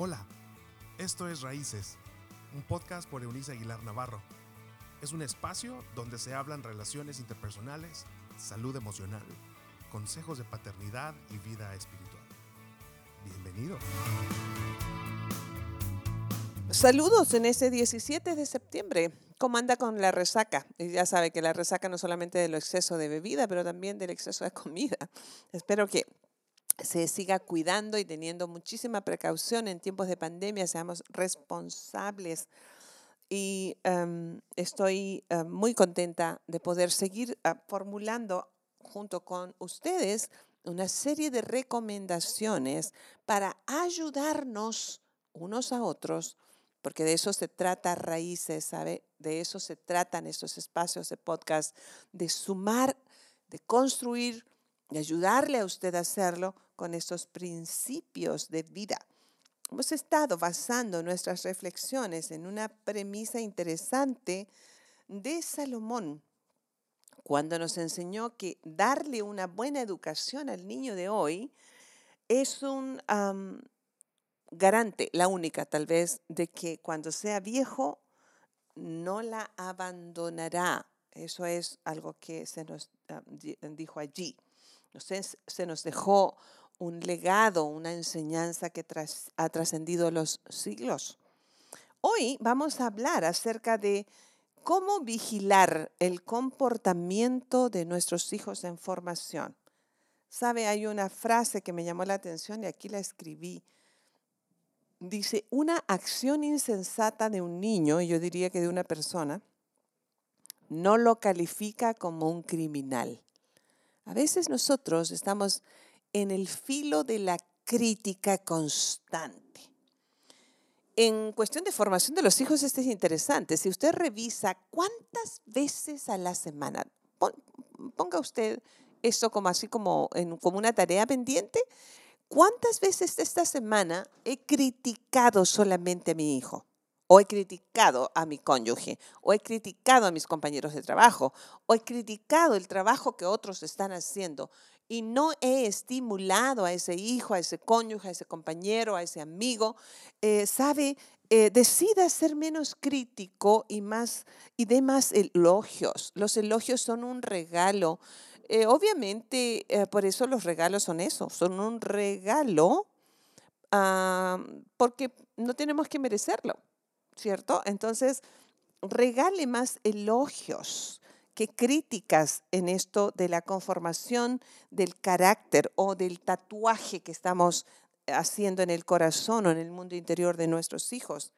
Hola, esto es Raíces, un podcast por Eunice Aguilar Navarro. Es un espacio donde se hablan relaciones interpersonales, salud emocional, consejos de paternidad y vida espiritual. Bienvenido. Saludos en ese 17 de septiembre. ¿Cómo anda con la resaca? Y ya sabe que la resaca no solamente del exceso de bebida, pero también del exceso de comida. Espero que se siga cuidando y teniendo muchísima precaución en tiempos de pandemia, seamos responsables. Y em, estoy eh, muy contenta de poder seguir ah, formulando junto con ustedes una serie de recomendaciones para ayudarnos unos a otros, porque de eso se trata Raíces, ¿sabe? De eso se tratan estos espacios de podcast, de sumar, de construir, de ayudarle a usted a hacerlo con estos principios de vida. Hemos estado basando nuestras reflexiones en una premisa interesante de Salomón, cuando nos enseñó que darle una buena educación al niño de hoy es un garante, la única tal vez, de que cuando sea viejo no la abandonará. Eso es algo que se nos dijo allí. Se nos dejó un legado, una enseñanza que ha trascendido los siglos. Hoy vamos a hablar acerca de cómo vigilar el comportamiento de nuestros hijos en formación. Sabe, hay una frase que me llamó la atención y aquí la escribí. Dice, una acción insensata de un niño, yo diría que de una persona, no lo califica como un criminal. A veces nosotros estamos en el filo de la crítica constante. En cuestión de formación de los hijos, este es interesante. Si usted revisa cuántas veces a la semana, ponga usted esto como así como, en, como una tarea pendiente, ¿cuántas veces esta semana he criticado solamente a mi hijo? O he criticado a mi cónyuge, o he criticado a mis compañeros de trabajo, o he criticado el trabajo que otros están haciendo y no he estimulado a ese hijo, a ese cónyuge, a ese compañero, a ese amigo, eh, sabe, eh, decida ser menos crítico y más y de más elogios. Los elogios son un regalo. Eh, obviamente, por eso los regalos son eso, son un regalo ah, porque no tenemos que merecerlo, ¿cierto? Entonces, regale más elogios qué críticas en esto de la conformación del carácter o del tatuaje que estamos haciendo en el corazón o en el mundo interior de nuestros hijos.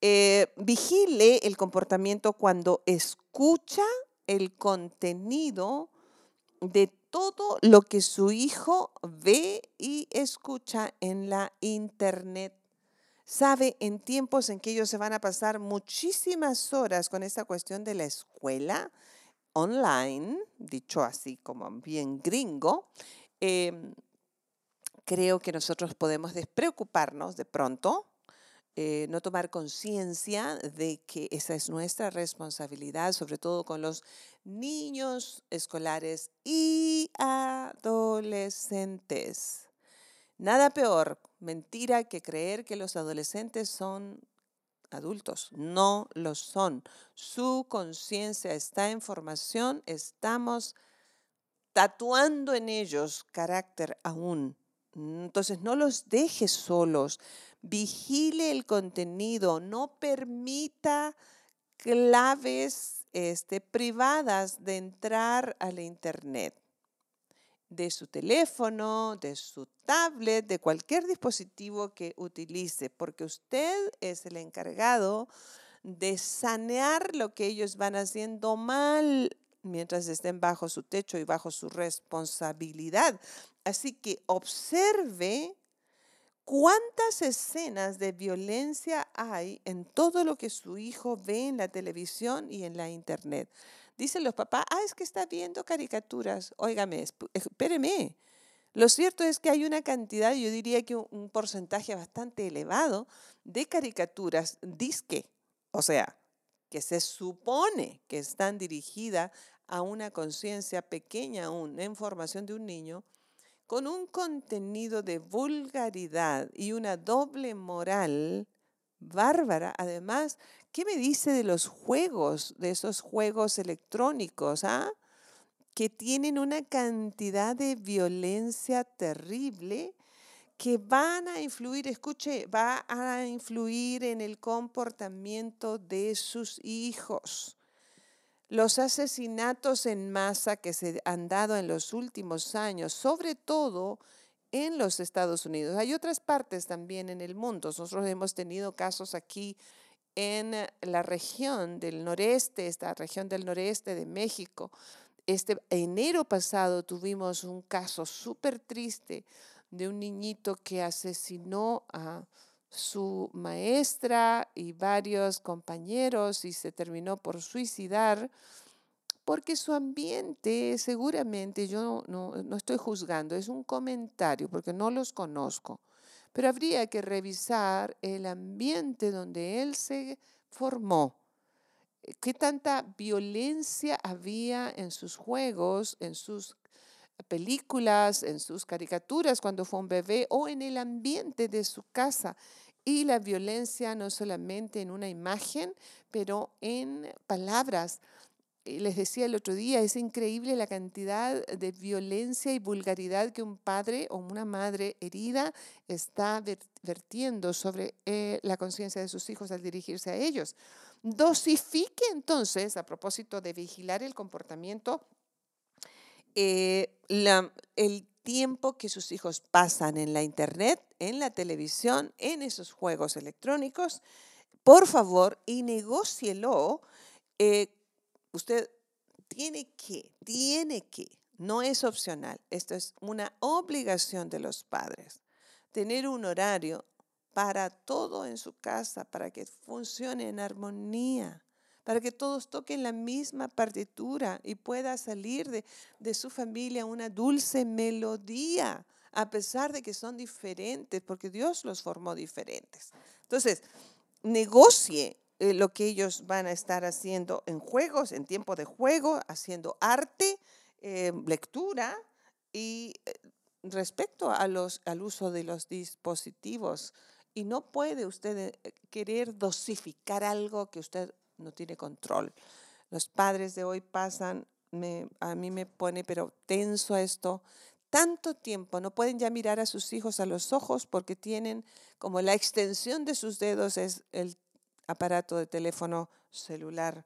Eh, vigile el comportamiento cuando escucha el contenido de todo lo que su hijo ve y escucha en la internet. Sabe, en tiempos en que ellos se van a pasar muchísimas horas con esta cuestión de la escuela, online, dicho así como bien gringo, em, creo que nosotros podemos despreocuparnos de pronto, eh, no tomar conciencia de que esa es nuestra responsabilidad, sobre todo con los niños escolares y adolescentes. Nada peor, mentira, que creer que los adolescentes son adultos, no lo son. Su conciencia está en formación, estamos tatuando en ellos carácter aún. Entonces no los deje solos, vigile el contenido, no permita claves este, privadas de entrar a la internet de su teléfono, de su tablet, de cualquier dispositivo que utilice, porque usted es el encargado de sanear lo que ellos van haciendo mal mientras estén bajo su techo y bajo su responsabilidad. Así que observe cuántas escenas de violencia hay en todo lo que su hijo ve en la televisión y en la internet. Dicen los papás, ah, es que está viendo caricaturas. Óigame, espéreme. Lo cierto es que hay una cantidad, yo diría que un porcentaje bastante elevado de caricaturas disque, o sea, que se supone que están dirigidas a una conciencia pequeña aún en formación de un niño, con un contenido de vulgaridad y una doble moral bárbara. Además, ¿qué me dice de los juegos, de esos juegos electrónicos, ah? que tienen una cantidad de violencia terrible que van a influir, escuche, va a influir en el comportamiento de sus hijos. Los asesinatos en masa que se han dado en los últimos años, sobre todo en los Estados Unidos. Hay otras partes también en el mundo. Nosotros hemos tenido casos aquí en la región del noreste, esta región del noreste de México. Este enero pasado tuvimos un caso súper triste de un niñito que asesinó a su maestra y varios compañeros y se terminó por suicidar porque su ambiente seguramente, yo no, no, estoy juzgando, es un comentario porque no los conozco, pero habría que revisar el ambiente donde él se formó. ¿Qué tanta violencia había en sus juegos, en sus películas, en sus caricaturas cuando fue un bebé o en el ambiente de su casa? Y la violencia no solamente en una imagen, pero en palabras les decía el otro día, es increíble la cantidad de violencia y vulgaridad que un padre o una madre herida está vertiendo sobre eh, la conciencia de sus hijos al dirigirse a ellos. Dosifique entonces, a propósito de vigilar el comportamiento, eh, el tiempo que sus hijos pasan en la internet, en la televisión, en esos juegos electrónicos, por favor, y negócielo. Eh, Usted tiene que, tiene que, no es opcional, esto es una obligación de los padres, tener un horario para todo en su casa, para que funcione en armonía, para que todos toquen la misma partitura y pueda salir de, su familia una dulce melodía, a pesar de que son diferentes, porque Dios los formó diferentes. Entonces, negocie eh, lo que ellos van a estar haciendo en juegos, en tiempo de juego, haciendo arte, eh, lectura y eh, respecto a los, al uso de los dispositivos. Y no puede usted querer dosificar algo que usted no tiene control. Los padres de hoy pasan, a mí me pone pero tenso esto, tanto tiempo, no pueden ya mirar a sus hijos a los ojos porque tienen como la extensión de sus dedos es el aparato de teléfono celular.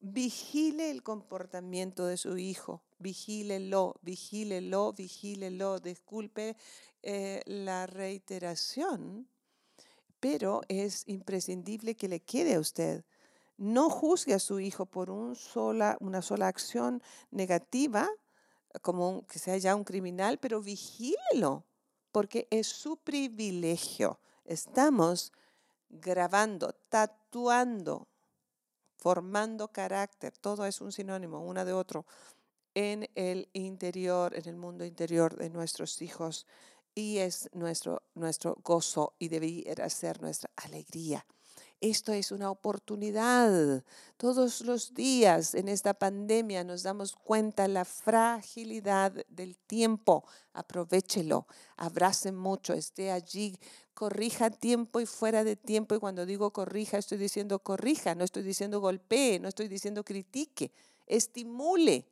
Vigile el comportamiento de su hijo, vigílelo, vigílelo, vigílelo. Disculpe eh, la reiteración, pero es imprescindible que le quede a usted. No juzgue a su hijo por un sola, una sola acción negativa, como que sea ya un criminal, pero vigílelo, porque es su privilegio. Estamos grabando, tatuando, formando carácter, todo es un sinónimo, una de otro, en el interior, en el mundo interior de nuestros hijos. Y es nuestro, nuestro gozo y debería ser nuestra alegría. Esto es una oportunidad. Todos los días en esta pandemia nos damos cuenta la fragilidad del tiempo. Aprovechelo, abrace mucho, esté allí, corrija tiempo y fuera de tiempo. Y cuando digo corrija, estoy diciendo corrija, no estoy diciendo golpee, no estoy diciendo critique, estimule,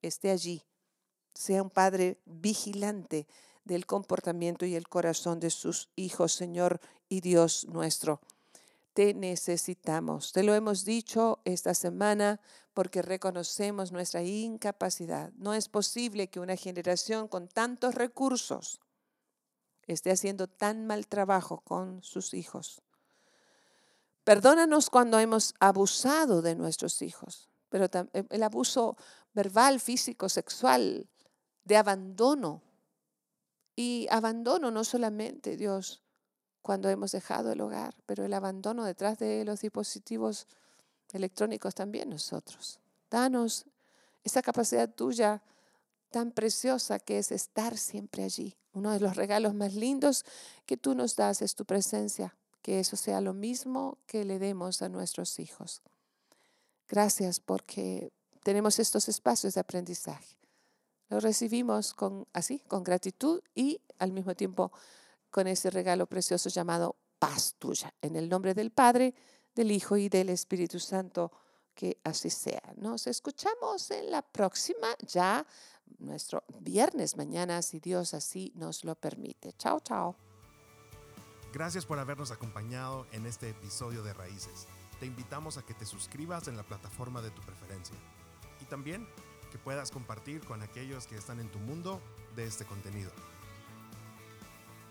esté allí. Sea un padre vigilante del comportamiento y el corazón de sus hijos, Señor y Dios nuestro te necesitamos. Te lo hemos dicho esta semana porque reconocemos nuestra incapacidad. No es posible que una generación con tantos recursos esté haciendo tan mal trabajo con sus hijos. Perdónanos cuando hemos abusado de nuestros hijos, pero eh, el abuso verbal, físico, sexual, de abandono. Y abandono no solamente, Dios, cuando hemos dejado el hogar, pero el abandono detrás de los dispositivos electrónicos también nosotros. Danos esa capacidad tuya tan preciosa que es estar siempre allí. Uno de los regalos más lindos que tú nos das es tu presencia, que eso sea lo mismo que le demos a nuestros hijos. Gracias porque tenemos estos espacios de aprendizaje. lo recibimos con así, con gratitud y al mismo tiempo con ese regalo precioso llamado paz tuya. En el nombre del Padre, del Hijo y del Espíritu Santo, que así sea. Nos escuchamos en la próxima, ya nuestro viernes mañana, si Dios así nos lo permite. Chao, chao. Gracias por habernos acompañado en este episodio de Raíces. Te invitamos a que te suscribas en la plataforma de tu preferencia y también que puedas compartir con aquellos que están en tu mundo de este contenido.